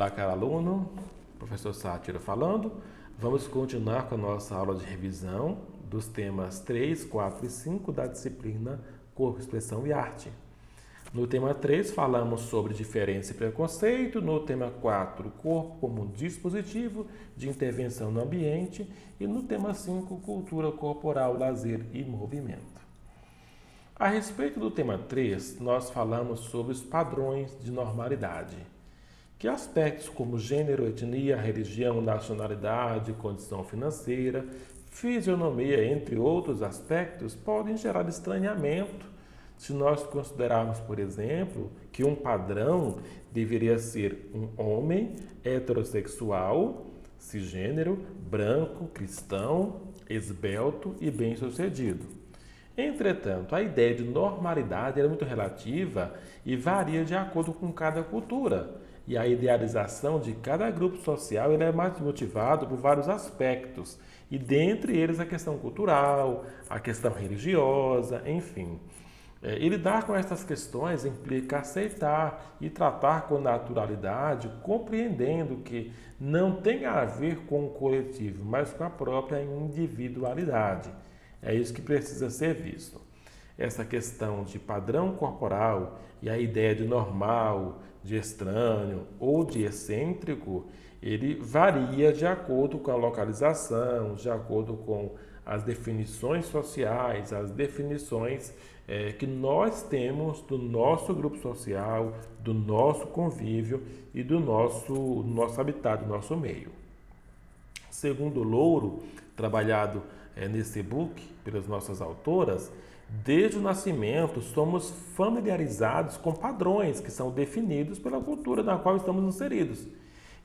Olá, caro aluno, professor Sátira falando. Vamos continuar com a nossa aula de revisão dos temas 3, 4 e 5 da disciplina Corpo, Expressão e Arte. No tema 3, falamos sobre diferença e preconceito. No tema 4, corpo como dispositivo de intervenção no ambiente. E no tema 5, cultura corporal, lazer e movimento. A respeito do tema 3, nós falamos sobre os padrões de normalidade, que aspectos como gênero, etnia, religião, nacionalidade, condição financeira, fisionomia, entre outros aspectos, podem gerar estranhamento se nós considerarmos, por exemplo, que um padrão deveria ser um homem heterossexual, cisgênero, branco, cristão, esbelto e bem-sucedido. Entretanto, a ideia de normalidade é muito relativa e varia de acordo com cada cultura. E a idealização de cada grupo social é mais motivado por vários aspectos, e dentre eles a questão cultural, a questão religiosa, enfim. É, e lidar com essas questões implica aceitar e tratar com naturalidade, compreendendo que não tem a ver com o coletivo, mas com a própria individualidade. É isso que precisa ser visto. Essa questão de padrão corporal e a ideia de normal, de estranho ou de excêntrico, ele varia de acordo com a localização, de acordo com as definições sociais, as definições é, que nós temos do nosso grupo social, do nosso convívio e do nosso, nosso habitat, do nosso meio. Segundo Louro, trabalhado é, nesse e-book pelas nossas autoras, desde o nascimento somos familiarizados com padrões que são definidos pela cultura na qual estamos inseridos.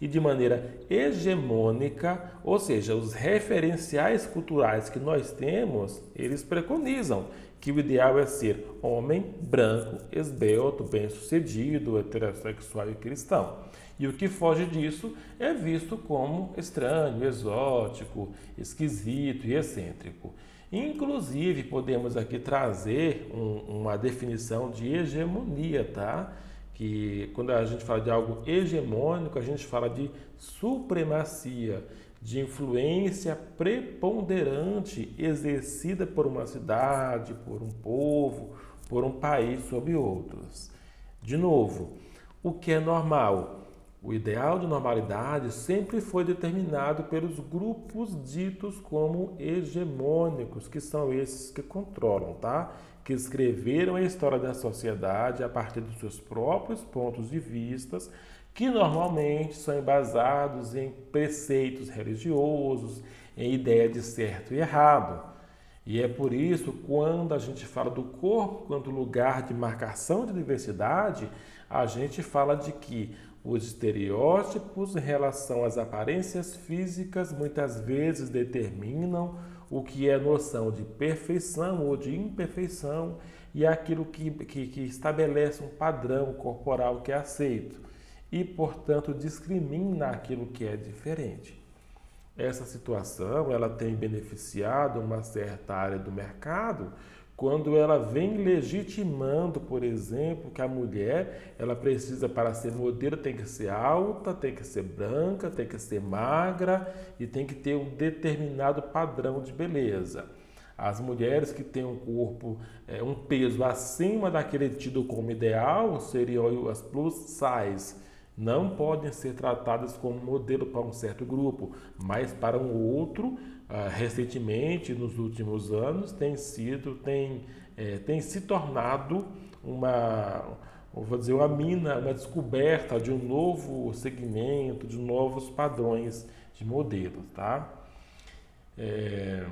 E de maneira hegemônica, ou seja, os referenciais culturais que nós temos, eles preconizam que o ideal é ser homem, branco, esbelto, bem-sucedido, heterossexual e cristão. E o que foge disso é visto como estranho, exótico, esquisito e excêntrico. Inclusive, podemos aqui trazer um, uma definição de hegemonia, tá? Que quando a gente fala de algo hegemônico, a gente fala de supremacia, de influência preponderante exercida por uma cidade, por um povo, por um país sobre outros. De novo, o que é normal? O ideal de normalidade sempre foi determinado pelos grupos ditos como hegemônicos, que são esses que controlam, tá? Que escreveram a história da sociedade a partir dos seus próprios pontos de vista, que normalmente são embasados em preceitos religiosos, em ideia de certo e errado. E é por isso, quando a gente fala do corpo quanto lugar de marcação de diversidade, a gente fala de que os estereótipos em relação às aparências físicas muitas vezes determinam o que é noção de perfeição ou de imperfeição e aquilo que, que, que estabelece um padrão corporal que é aceito e, portanto, discrimina aquilo que é diferente. Essa situação ela tem beneficiado uma certa área do mercado quando ela vem legitimando, por exemplo, que a mulher, ela precisa para ser modelo tem que ser alta, tem que ser branca, tem que ser magra e tem que ter um determinado padrão de beleza. As mulheres que têm um corpo, é, um peso acima daquele tido como ideal, seriam as plus size. Não podem ser tratadas como modelo para um certo grupo, mas para um outro ah, recentemente, nos últimos anos, tem sido, tem, é, tem se tornado uma, vou dizer, uma mina, uma descoberta de um novo segmento, de novos padrões de modelos, tá? É,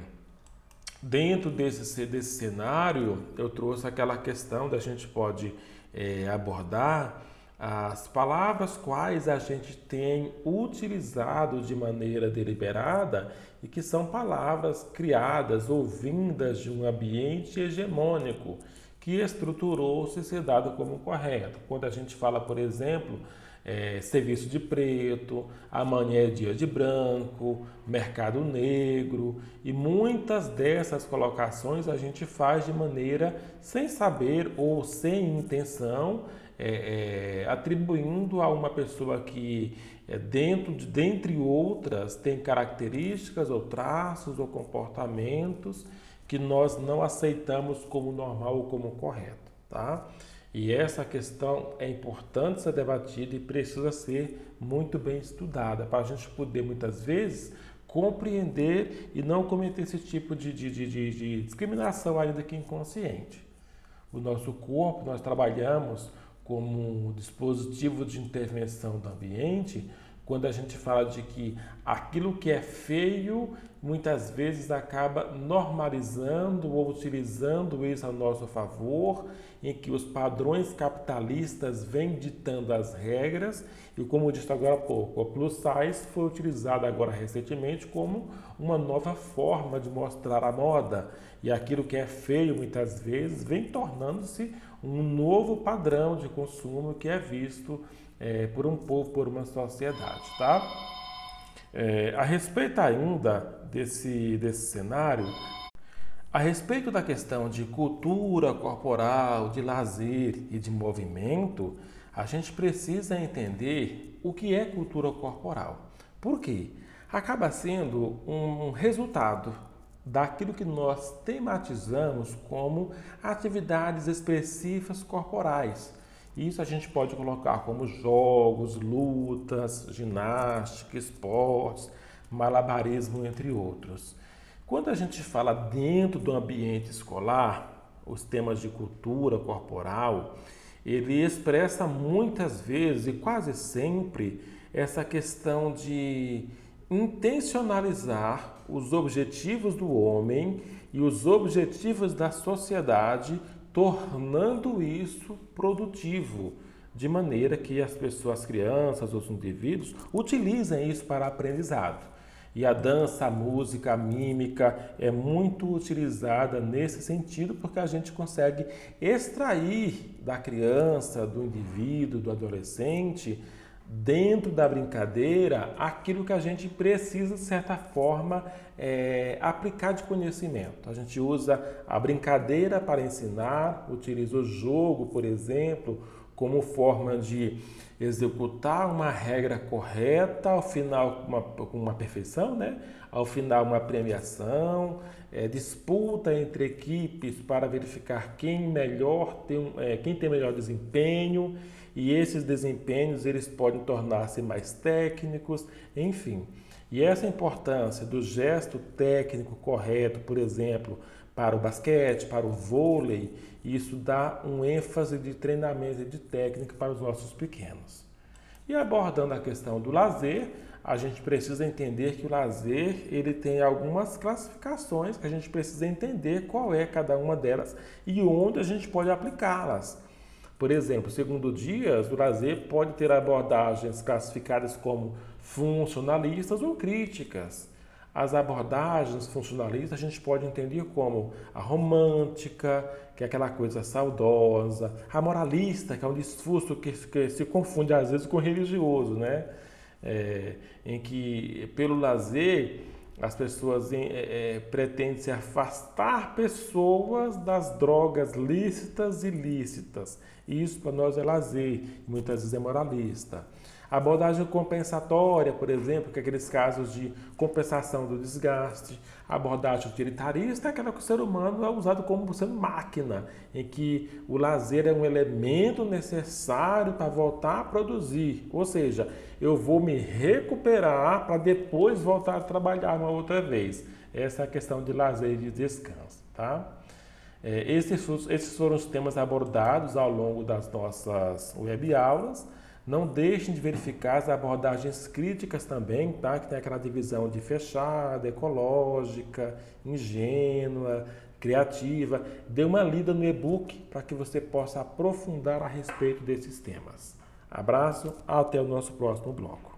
dentro desse, desse cenário, eu trouxe aquela questão da gente pode é, abordar as palavras quais a gente tem utilizado de maneira deliberada e que são palavras criadas ou vindas de um ambiente hegemônico que estruturou se ser dado como correto. Quando a gente fala, por exemplo, é, serviço de preto, amanhã é dia de branco, mercado negro e muitas dessas colocações a gente faz de maneira sem saber ou sem intenção é, é, atribuindo a uma pessoa que, é, dentro de, dentre outras, tem características ou traços ou comportamentos que nós não aceitamos como normal ou como correto, tá? E essa questão é importante ser debatida e precisa ser muito bem estudada para a gente poder, muitas vezes, compreender e não cometer esse tipo de, de, de, de, discriminação ainda que inconsciente. O nosso corpo, nós trabalhamos como dispositivo de intervenção do ambiente quando a gente fala de que aquilo que é feio muitas vezes acaba normalizando ou utilizando isso a nosso favor, em que os padrões capitalistas vêm ditando as regras, e como eu disse agora há pouco, o plus size foi utilizado agora recentemente como uma nova forma de mostrar a moda, e aquilo que é feio muitas vezes vem tornando-se um novo padrão de consumo que é visto é, por um povo, por uma sociedade, tá? É, a respeito ainda desse, desse cenário, a respeito da questão de cultura corporal, de lazer e de movimento, a gente precisa entender o que é cultura corporal. Por quê? Acaba sendo um resultado daquilo que nós tematizamos como atividades expressivas corporais isso a gente pode colocar como jogos, lutas, ginástica, esportes, malabarismo, entre outros. Quando a gente fala dentro do ambiente escolar, os temas de cultura corporal, ele expressa muitas vezes e quase sempre essa questão de intencionalizar os objetivos do homem e os objetivos da sociedade tornando isso produtivo, de maneira que as pessoas, as crianças, os indivíduos, utilizem isso para aprendizado. E a dança, a música, a mímica é muito utilizada nesse sentido porque a gente consegue extrair da criança, do indivíduo, do adolescente, dentro da brincadeira aquilo que a gente precisa, de certa forma, é, aplicar de conhecimento. A gente usa a brincadeira para ensinar, utiliza o jogo, por exemplo, como forma de executar uma regra correta, ao final uma, uma perfeição, né? ao final uma premiação, é, disputa entre equipes para verificar quem melhor tem, é, quem tem melhor desempenho e esses desempenhos eles podem tornar-se mais técnicos, enfim. E essa importância do gesto técnico correto, por exemplo, para o basquete, para o vôlei, isso dá um ênfase de treinamento e de técnica para os nossos pequenos. E abordando a questão do lazer, a gente precisa entender que o lazer ele tem algumas classificações que a gente precisa entender qual é cada uma delas e onde a gente pode aplicá-las. Por exemplo, segundo Dias, o lazer pode ter abordagens classificadas como funcionalistas ou críticas. As abordagens funcionalistas a gente pode entender como a romântica, que é aquela coisa saudosa, a moralista, que é um discurso que, que se confunde às vezes com religioso, né? É, em que pelo lazer as pessoas é, é, pretendem se afastar pessoas das drogas lícitas e ilícitas. Isso para nós é lazer, muitas vezes é moralista. A abordagem compensatória, por exemplo, que é aqueles casos de compensação do desgaste. A abordagem utilitarista é aquela que o ser humano é usado como sendo máquina, em que o lazer é um elemento necessário para voltar a produzir. Ou seja, eu vou me recuperar para depois voltar a trabalhar uma outra vez. Essa é a questão de lazer e de descanso, tá? É, esses, esses foram os temas abordados ao longo das nossas web aulas. Não deixem de verificar as abordagens críticas também, tá? que tem aquela divisão de fechada, ecológica, ingênua, criativa. Dê uma lida no e-book para que você possa aprofundar a respeito desses temas. Abraço, até o nosso próximo bloco.